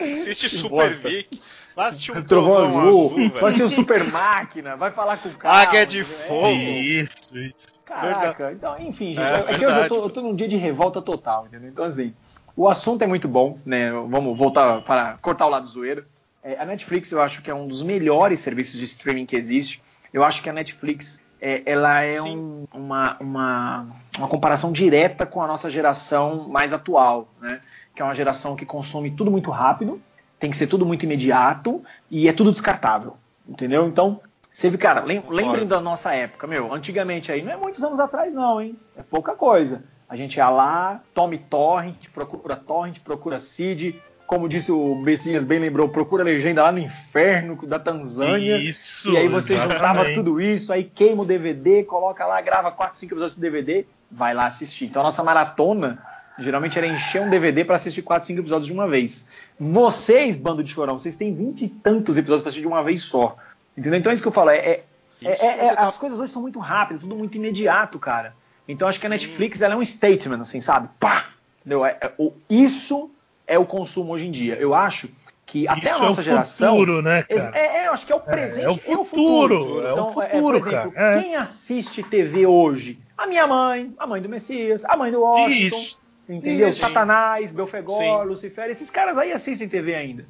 Assiste Super Vic. Vai assistir um Trovão Azul, azul vai assistir o Super Máquina, vai falar com o cara. Águia de fogo. Isso, isso. Caraca, então, enfim, gente, é, é que hoje eu tô, eu tô num dia de revolta total, entendeu? Então, assim, o assunto é muito bom, né? Vamos voltar para cortar o lado zoeiro. É, a Netflix eu acho que é um dos melhores serviços de streaming que existe. Eu acho que a Netflix é, ela é um, uma, uma, uma comparação direta com a nossa geração mais atual, né? que é uma geração que consome tudo muito rápido, tem que ser tudo muito imediato e é tudo descartável, entendeu? Então, você vê, cara, lembrem da nossa época, meu, antigamente aí, não é muitos anos atrás não, hein? É pouca coisa. A gente ia lá, tome torrent, procura torrent, procura seed, como disse o Messias bem lembrou, procura a legenda lá no inferno da Tanzânia. Isso, e aí você exatamente. juntava tudo isso, aí queima o DVD, coloca lá, grava 4, 5 episódios pro DVD, vai lá assistir. Então a nossa maratona geralmente era encher um DVD para assistir 4, 5 episódios de uma vez. Vocês, bando de chorão, vocês têm 20 e tantos episódios para assistir de uma vez só. Entendeu? Então é isso que eu falo, é, é, é, é tá... as coisas hoje são muito rápidas, tudo muito imediato, cara. Então acho que a Netflix ela é um statement, assim, sabe? Pá! Entendeu? É, é, isso é o consumo hoje em dia. Eu acho que até Isso a nossa é o geração. Futuro, né, cara? É, é, eu acho que é o presente é, é o futuro, o futuro. É então, o futuro, por exemplo, quem assiste TV hoje? A minha mãe, a mãe do Messias, a mãe do Washington. Isso. Entendeu? Isso. Satanás, Belfegor, Sim. Lucifer, esses caras aí assistem TV ainda.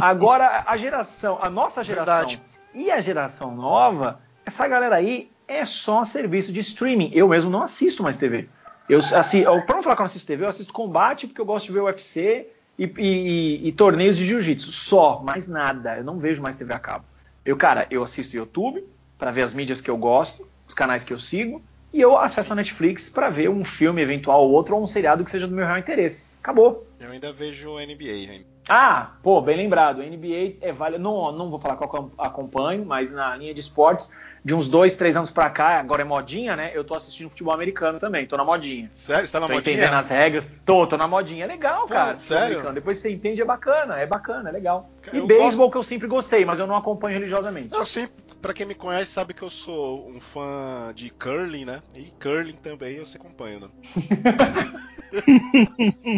Agora, a geração, a nossa geração Verdade. e a geração nova, essa galera aí é só serviço de streaming. Eu mesmo não assisto mais TV. Eu, assim, eu, pra não falar que eu não assisto TV, eu assisto combate porque eu gosto de ver o UFC e, e, e torneios de jiu-jitsu. Só, mais nada. Eu não vejo mais TV a cabo. Eu, cara, eu assisto YouTube para ver as mídias que eu gosto, os canais que eu sigo, e eu acesso a Netflix para ver um filme eventual ou outro ou um seriado que seja do meu real interesse. Acabou. Eu ainda vejo NBA. Hein? Ah, pô, bem lembrado. NBA é válido. Não, não vou falar que eu acompanho, mas na linha de esportes de uns dois, três anos pra cá, agora é modinha, né? Eu tô assistindo futebol americano também, tô na modinha. Sério? Você tá na tô modinha? entendendo as regras. Tô, tô na modinha. É legal, cara. sério? Depois você entende, é bacana, é bacana, é legal. E beisebol gosto... que eu sempre gostei, mas eu não acompanho religiosamente. Eu sempre pra quem me conhece sabe que eu sou um fã de curling, né? E curling também eu se acompanho, né?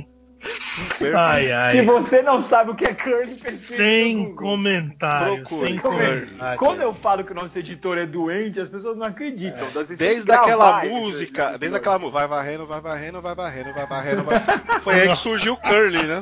ai, ai. Se você não sabe o que é curling, sem comentário, sem comentário. Quando eu falo que o nosso editor é doente, as pessoas não acreditam. É. Desde aquela música, desde aquela música, vai varrendo, vai varrendo, vai varrendo, vai varrendo, vai... foi aí que surgiu o curling, né?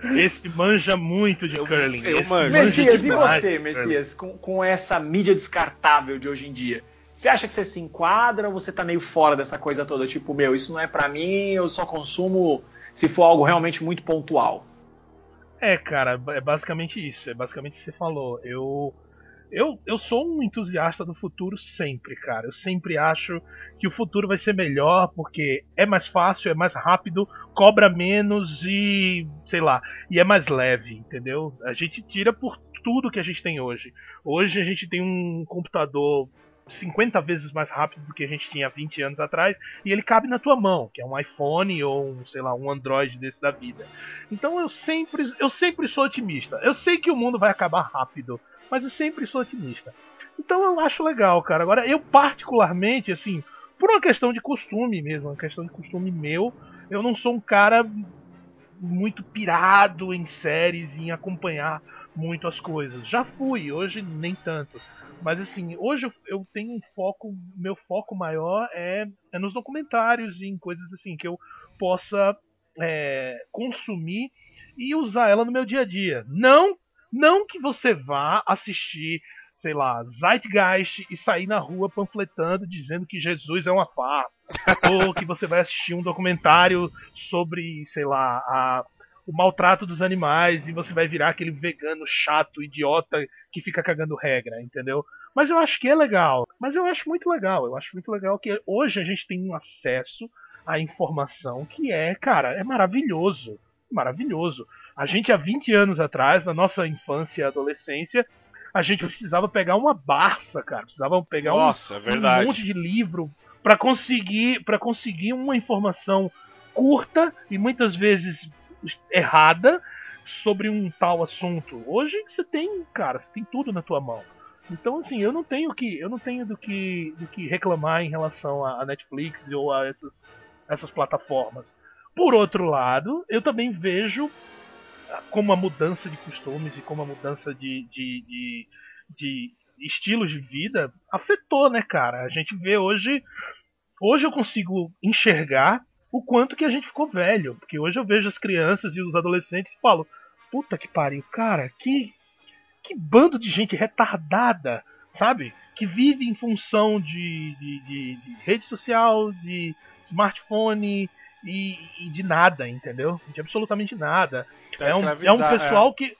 Esse manja muito de curling. Eu manjo. Messias, e você, Messias, com, com essa mídia descartável de hoje em dia? Você acha que você se enquadra ou você tá meio fora dessa coisa toda? Tipo, meu, isso não é para mim, eu só consumo se for algo realmente muito pontual. É, cara, é basicamente isso. É basicamente o que você falou. Eu, eu, eu sou um entusiasta do futuro sempre, cara. Eu sempre acho que o futuro vai ser melhor porque é mais fácil, é mais rápido, cobra menos e, sei lá, e é mais leve, entendeu? A gente tira por tudo que a gente tem hoje. Hoje a gente tem um computador 50 vezes mais rápido do que a gente tinha 20 anos atrás e ele cabe na tua mão, que é um iPhone ou um, sei lá, um Android desse da vida. Então eu sempre, eu sempre sou otimista. Eu sei que o mundo vai acabar rápido, mas eu sempre sou otimista. Então eu acho legal, cara. Agora eu particularmente, assim, por uma questão de costume mesmo, uma questão de costume meu, eu não sou um cara muito pirado em séries, em acompanhar muito as coisas. Já fui, hoje nem tanto. Mas assim, hoje eu, eu tenho um foco, meu foco maior é, é nos documentários e em coisas assim que eu possa é, consumir e usar ela no meu dia a dia. Não, não que você vá assistir, sei lá, Zeitgeist e sair na rua panfletando dizendo que Jesus é uma farsa, ou que você vai assistir um documentário sobre, sei lá, a o maltrato dos animais e você vai virar aquele vegano chato, idiota que fica cagando regra, entendeu? Mas eu acho que é legal. Mas eu acho muito legal. Eu acho muito legal que hoje a gente tem um acesso à informação que é, cara, é maravilhoso. Maravilhoso. A gente há 20 anos atrás, na nossa infância e adolescência, a gente precisava pegar uma barça, cara. Precisava pegar Nossa, um, é um monte de livro para conseguir para conseguir uma informação curta e muitas vezes errada sobre um tal assunto. Hoje você tem, cara, você tem tudo na tua mão. Então assim, eu não tenho que, eu não tenho do que, do que reclamar em relação a Netflix ou a essas, essas plataformas. Por outro lado, eu também vejo como a mudança de costumes e como a mudança de, de, de, de estilos de vida afetou, né, cara? A gente vê hoje. Hoje eu consigo enxergar o quanto que a gente ficou velho. Porque hoje eu vejo as crianças e os adolescentes e falo, puta que pariu, cara, que, que bando de gente retardada, sabe? Que vive em função de, de, de, de rede social, de smartphone e, e, de nada, entendeu? De absolutamente nada. Tá é, um, é um pessoal é. que.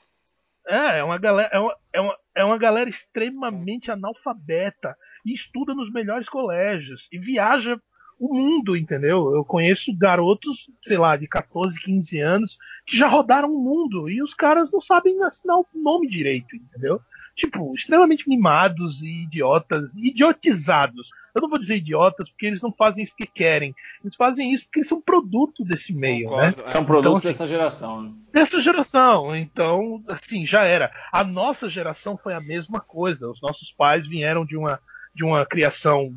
É, é uma galera. É uma, é, uma, é uma galera extremamente analfabeta e estuda nos melhores colégios e viaja o mundo, entendeu? Eu conheço garotos, sei lá, de 14, 15 anos, que já rodaram o mundo e os caras não sabem assinar o nome direito, entendeu? Tipo, extremamente mimados e idiotas, idiotizados. Eu não vou dizer idiotas porque eles não fazem isso porque querem. Eles fazem isso porque eles são produto desse meio, né? Concordo, né? São produtos então, assim, dessa geração. Né? Dessa geração. Então, assim, já era. A nossa geração foi a mesma coisa. Os nossos pais vieram de uma de uma criação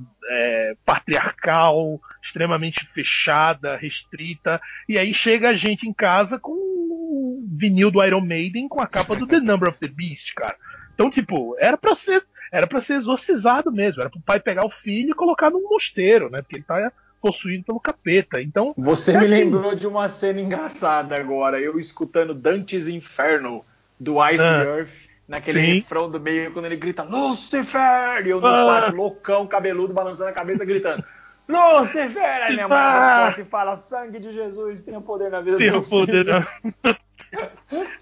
patriarcal, extremamente fechada, restrita, e aí chega a gente em casa com o vinil do Iron Maiden com a capa do The Number of the Beast, cara. Então, tipo, era pra ser, era para ser exorcizado mesmo, era pro pai pegar o filho e colocar num mosteiro, né? Porque ele tá possuído pelo capeta. Então, você é me assim. lembrou de uma cena engraçada agora, eu escutando Dante's Inferno do Ice ah. Earth naquele Sim. refrão do meio, quando ele grita Lucifer! E eu no ah. quarto, loucão, cabeludo, balançando a cabeça, gritando Lucifer! Aí minha mãe ah. e fala: Sangue de Jesus, tenha poder na vida do meu poder filho. Na...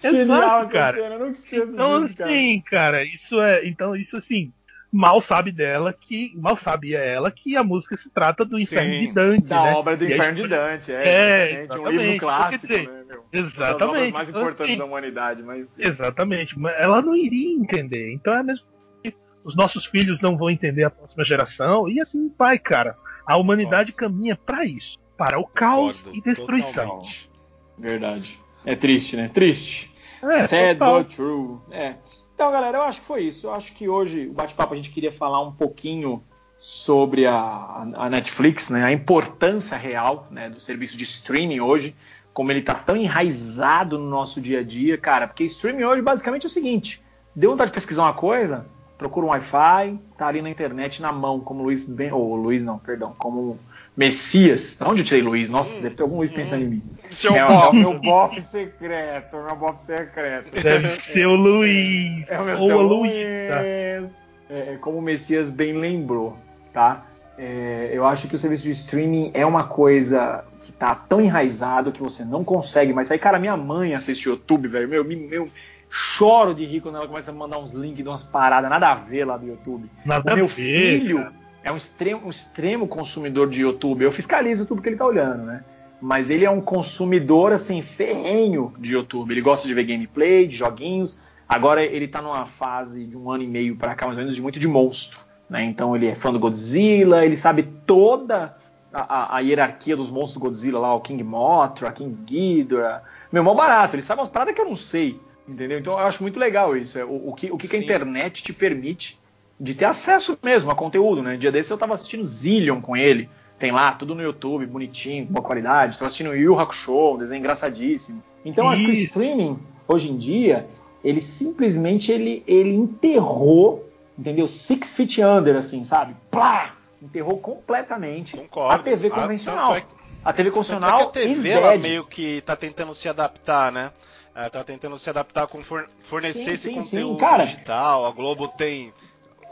Genial, cara. Cena, não esqueço então, disso, assim, cara. cara, isso é. Então, isso assim mal sabe dela que mal sabia ela que a música se trata do Sim, Inferno de Dante, da né? obra do e Inferno de Dante, é, é exatamente, um livro clássico, dizer, né, meu? Exatamente. mais importantes assim, da humanidade, mas exatamente. Ela não iria entender. Então é mesmo que os nossos filhos não vão entender a próxima geração e assim vai, cara. A humanidade caminha para isso, para o caos Concordo, e destruição. Totalmente. Verdade. É triste, né? Triste. É, Sad total. but true. É. Então, galera, eu acho que foi isso. Eu acho que hoje, o bate-papo, a gente queria falar um pouquinho sobre a, a Netflix, né, a importância real né, do serviço de streaming hoje, como ele está tão enraizado no nosso dia a dia, cara, porque streaming hoje basicamente é o seguinte: deu vontade de pesquisar uma coisa, procura um Wi-Fi, tá ali na internet na mão, como Luiz Ben, ou Luiz não, perdão, como Messias. Onde eu tirei Luiz? Nossa, hum, deve ter algum Luiz pensando em mim. Seu é, é, o meu bofe secreto, meu bofe secreto. Deve ser o Luiz. É o meu ou o Luiz. É, é, como o Messias bem lembrou, tá? É, eu acho que o serviço de streaming é uma coisa que tá tão enraizado que você não consegue mais sair. Cara, minha mãe assiste YouTube, velho. Meu, meu, choro de rir quando ela começa a mandar uns links de umas paradas, nada a ver lá do YouTube. Nada o meu ver, filho cara. é um extremo, um extremo consumidor de YouTube. Eu fiscalizo tudo que ele tá olhando, né? Mas ele é um consumidor, assim, ferrenho de YouTube. Ele gosta de ver gameplay, de joguinhos. Agora ele tá numa fase de um ano e meio para cá, mais ou menos, de muito de monstro. Né? Então ele é fã do Godzilla, ele sabe toda a, a, hierarquia dos monstros do Godzilla lá, o King Mothra, King Ghidorah. Meu, mó barato, ele sabe umas paradas que eu não sei, entendeu? Então eu acho muito legal isso, é, o, o que, o que, que a internet te permite de ter acesso mesmo a conteúdo, né? Dia desse eu tava assistindo Zillion com ele, tem lá tudo no YouTube, bonitinho, com boa qualidade, tava assistindo Yu Hakusho, um desenho engraçadíssimo. Então eu acho que o streaming, hoje em dia, ele simplesmente ele, ele enterrou entendeu? Six feet under, assim, sabe? Plá! Enterrou completamente Concordo. a TV ah, convencional. É, a TV convencional é que a TV ela meio que tá tentando se adaptar, né? Ela tá tentando se adaptar com fornecer sim, esse sim, conteúdo sim, cara. digital. A Globo tem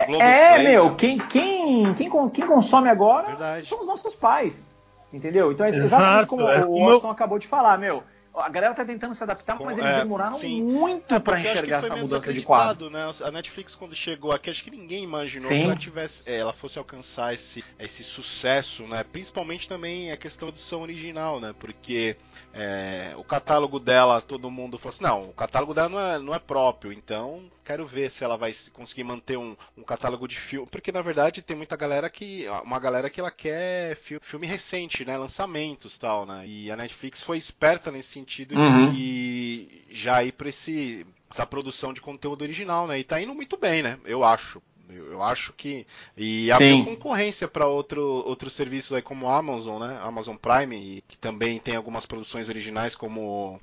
Globo é, Play, meu, né? quem, quem, quem, quem consome agora Verdade. são os nossos pais. Entendeu? Então é exatamente Exato, como é. o Austin acabou de falar, meu a galera tá tentando se adaptar, mas eles é, demoraram sim. muito é para enxergar essa mudança de quadro. Né? A Netflix quando chegou aqui, acho que ninguém imaginou sim. que ela tivesse, é, ela fosse alcançar esse, esse sucesso, né? Principalmente também a questão da edição original, né? Porque é, o catálogo dela, todo mundo falou assim, não, o catálogo dela não é, não é próprio, então quero ver se ela vai conseguir manter um, um catálogo de filme, porque na verdade tem muita galera que, uma galera que ela quer filme, filme recente, né? Lançamentos, tal, né? E a Netflix foi esperta nesse sentido uhum. de já ir para esse essa produção de conteúdo original, né? E tá indo muito bem, né? Eu acho. Eu, eu acho que e abriu concorrência para outro outros serviços aí como Amazon, né? Amazon Prime, que também tem algumas produções originais como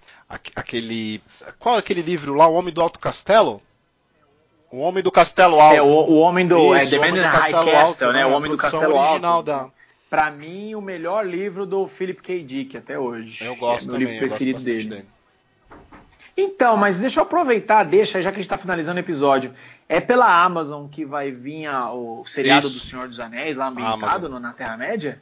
aquele qual é aquele livro lá, O Homem do Alto Castelo? O Homem do Castelo Alto. É, o, o Homem do. Isso, é The Man in High Castle, né? O Homem do Castelo Alto. Da... Pra mim, o melhor livro do Philip K. Dick até hoje. Eu gosto é meu também, livro preferido dele. dele. Então, mas deixa eu aproveitar, deixa, já que a gente está finalizando o episódio. É pela Amazon que vai vir a, o seriado Isso. do Senhor dos Anéis, lá ambientado no, na Terra-média?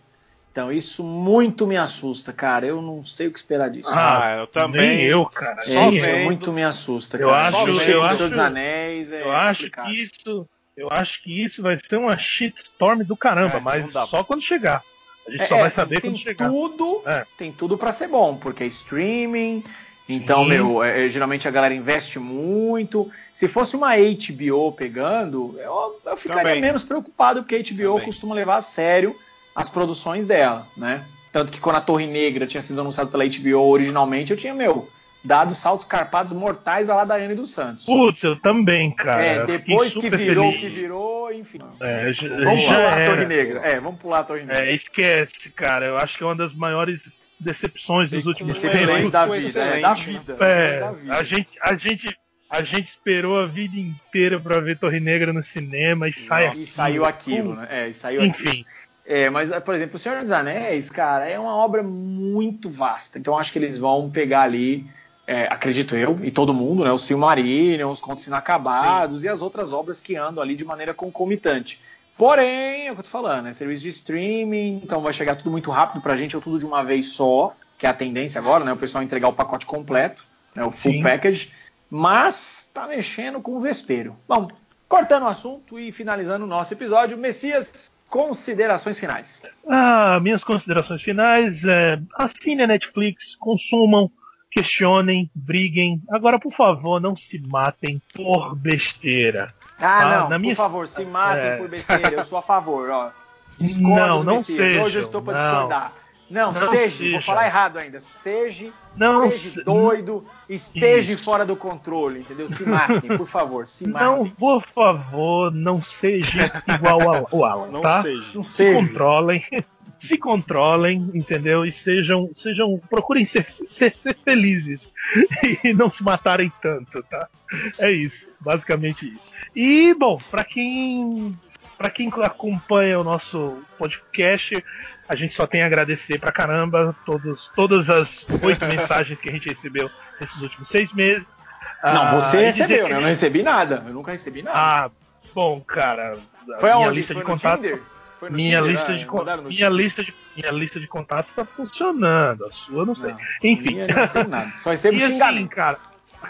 Então, isso muito me assusta, cara. Eu não sei o que esperar disso. Ah, eu também. Nem eu, cara. É, isso vendo. muito me assusta, eu cara. Acho, eu acho, Senhor dos Anéis é Eu acho que isso, eu acho que isso vai ser uma shitstorm do caramba, é, mas só quando chegar. A gente é, só vai saber quando chegar. Tudo, é. Tem tudo para ser bom, porque é streaming. Então, Sim. meu, é, geralmente a galera investe muito. Se fosse uma HBO pegando, eu, eu ficaria Também. menos preocupado, porque a HBO Também. costuma levar a sério as produções dela, né? Tanto que quando a Torre Negra tinha sido anunciada pela HBO originalmente, eu tinha, meu, dado saltos carpados mortais à Daiane dos Santos. Putz, eu também, cara. É, depois que virou o que virou, enfim. É, vamos já pular era. a Torre Negra. É, vamos pular a Torre Negra. É, esquece, cara. Eu acho que é uma das maiores decepções dos últimos tempos. Da vida, é, da vida. É, da vida. A gente, a gente a gente esperou a vida inteira para ver Torre Negra no cinema e sai E saiu aquilo, né? É, e saiu Enfim. Aquilo. É, mas, por exemplo, O Senhor dos Anéis, cara, é uma obra muito vasta. Então acho que eles vão pegar ali, é, acredito eu, e todo mundo, né? O Silmarillion, os Contos Inacabados Sim. e as outras obras que andam ali de maneira concomitante. Porém, é o que eu tô falando, é serviço de streaming, então vai chegar tudo muito rápido pra gente, ou tudo de uma vez só, que é a tendência agora, né? O pessoal entregar o pacote completo, né? O full Sim. package. Mas tá mexendo com o vespeiro. Bom, cortando o assunto e finalizando o nosso episódio, Messias, Considerações finais. Ah, minhas considerações finais é assine a Netflix, consumam, questionem, briguem. Agora, por favor, não se matem por besteira. Ah, tá? não, Na minha... por favor, se matem é... por besteira. Eu sou a favor, ó. Discordo não, não seja. Hoje eu estou para discordar. Não, não seja, seja, vou falar errado ainda. Seja, não seja doido, esteja Isso. fora do controle, entendeu? Se matem, por favor, se matem. Não, por favor, não seja igual ao Alan, não tá? Seja. Não se seja. controlem, se controlem, entendeu? E sejam, sejam, procurem ser, ser, ser felizes e não se matarem tanto, tá? É isso, basicamente isso. E bom, para quem para quem acompanha o nosso podcast, a gente só tem a agradecer pra caramba todos, todas as oito mensagens que a gente recebeu nesses últimos seis meses. Não, ah, você recebeu, né? Eu não recebi nada. Eu nunca recebi nada. Ah, bom, cara. Foi aonde? lista Foi de contatos. Minha Tinder, lista, de, minha, lista de, minha lista de contatos tá funcionando. A sua não sei. Não, Enfim. Não recebo nada. Só recebo xingamento. Assim, cara,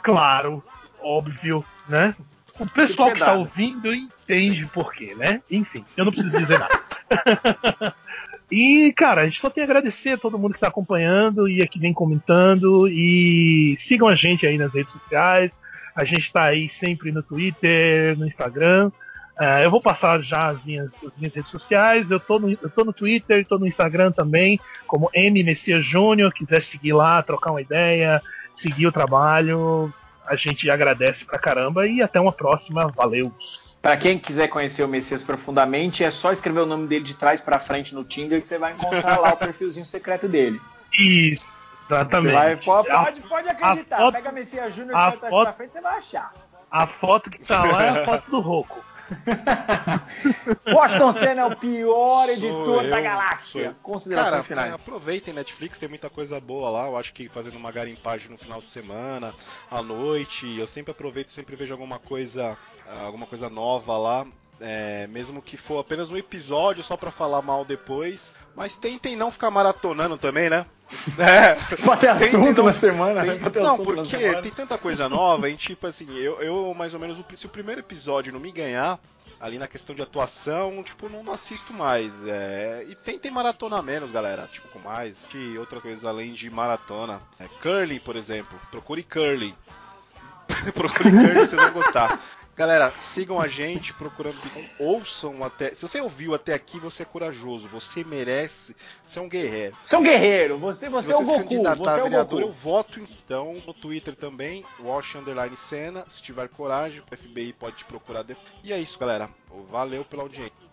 claro, óbvio, né? O pessoal que está ouvindo entende por quê, né? Enfim, eu não preciso dizer nada. E, cara, a gente só tem a agradecer a todo mundo que está acompanhando e aqui vem comentando. E sigam a gente aí nas redes sociais. A gente está aí sempre no Twitter, no Instagram. Uh, eu vou passar já as minhas, as minhas redes sociais. Eu tô no, eu tô no Twitter, estou no Instagram também, como M Messias Júnior. Quiser seguir lá, trocar uma ideia, seguir o trabalho, a gente agradece pra caramba e até uma próxima. Valeu! Para quem quiser conhecer o Messias profundamente, é só escrever o nome dele de trás para frente no Tinder que você vai encontrar lá o perfilzinho secreto dele. Isso, exatamente. Vai, pode, pode acreditar. Foto, Pega Messias Júnior de trás foto, pra frente, você vai achar. A foto que tá lá é a foto do Roco. Washington Senna é o pior editor eu, da galáxia. Considerações Cara, finais. Aproveitem Netflix, tem muita coisa boa lá. Eu acho que fazendo uma garimpagem no final de semana, à noite, eu sempre aproveito, sempre vejo alguma coisa, alguma coisa nova lá. É, mesmo que for apenas um episódio só para falar mal depois. Mas tentem não ficar maratonando também, né? É, pra ter assunto não, na semana, tem, né? Não, porque tem tanta coisa nova, e tipo assim, eu, eu mais ou menos, se o primeiro episódio não me ganhar, ali na questão de atuação, tipo, não assisto mais. É... E tentem maratona menos, galera. Tipo, com mais que outras coisas além de maratona. É, curling, por exemplo. Procure curling. Procure curling, vocês vão gostar. Galera, sigam a gente procurando. Ouçam até. Se você ouviu até aqui, você é corajoso. Você merece. Você é um guerreiro. Você é um guerreiro. Você, você, você é o Goku. Você é o vereador, Goku. eu voto então no Twitter também. Wash Underline Cena. Se tiver coragem, o FBI pode te procurar depois. E é isso, galera. Valeu pela audiência.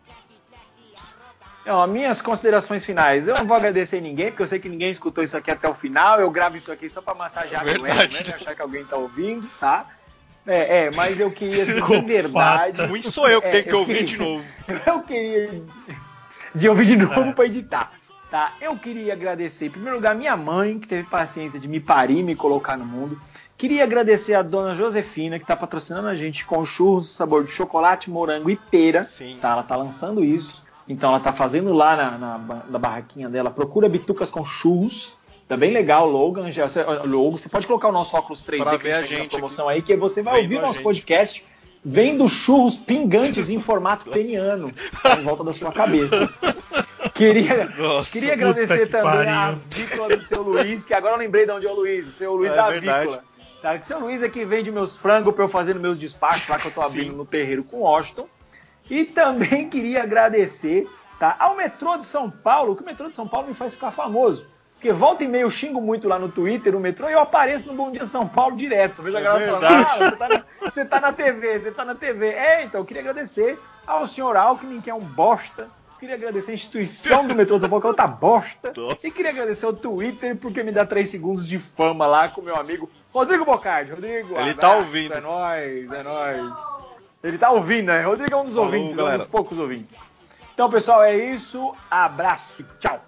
Não, minhas considerações finais. Eu não vou agradecer ninguém, porque eu sei que ninguém escutou isso aqui até o final. Eu gravo isso aqui só para massagear é a goela, né? Achar que alguém tá ouvindo, tá? É, é, mas eu queria, assim, de verdade. Ruim sou eu que é, tenho que ouvir queria, de novo. Eu queria. De ouvir de novo é. pra editar. Tá? Eu queria agradecer, em primeiro lugar, minha mãe, que teve paciência de me parir e me colocar no mundo. Queria agradecer a dona Josefina, que está patrocinando a gente com churros sabor de chocolate, morango e pera. Sim. Tá? Ela tá lançando isso. Então ela tá fazendo lá na, na, na barraquinha dela. Procura bitucas com churros. Tá bem legal, Logan. Já, você, logo, você pode colocar o nosso óculos 3D pra que a gente na promoção aí, que você vai ouvir o nosso podcast vendo churros pingantes em formato peniano em volta da sua cabeça. Queria, Nossa, queria agradecer também a avícola do seu Luiz, que agora eu lembrei de onde é o Luiz, o seu Luiz é, da avícola. Tá? Que seu Luiz é que vende meus frangos para eu fazer nos meus despachos lá que eu tô abrindo Sim. no terreiro com Washington. E também queria agradecer tá, ao metrô de São Paulo, que o metrô de São Paulo me faz ficar famoso. Porque volta e meia eu xingo muito lá no Twitter, no metrô, e eu apareço no Bom Dia São Paulo direto. Você vejo a é galera falando, ah, você tá, na, você tá na TV, você tá na TV. É, então eu queria agradecer ao senhor Alckmin, que é um bosta. Queria agradecer a instituição do metrô de São Paulo, que é outra bosta. Nossa. E queria agradecer ao Twitter, porque me dá três segundos de fama lá com meu amigo Rodrigo Bocardi. Rodrigo, Ele tá abraço, tá ouvindo. É nóis, é nóis. Ele tá ouvindo, né? Rodrigo é um dos Falou, ouvintes, galera. um dos poucos ouvintes. Então, pessoal, é isso. Abraço tchau.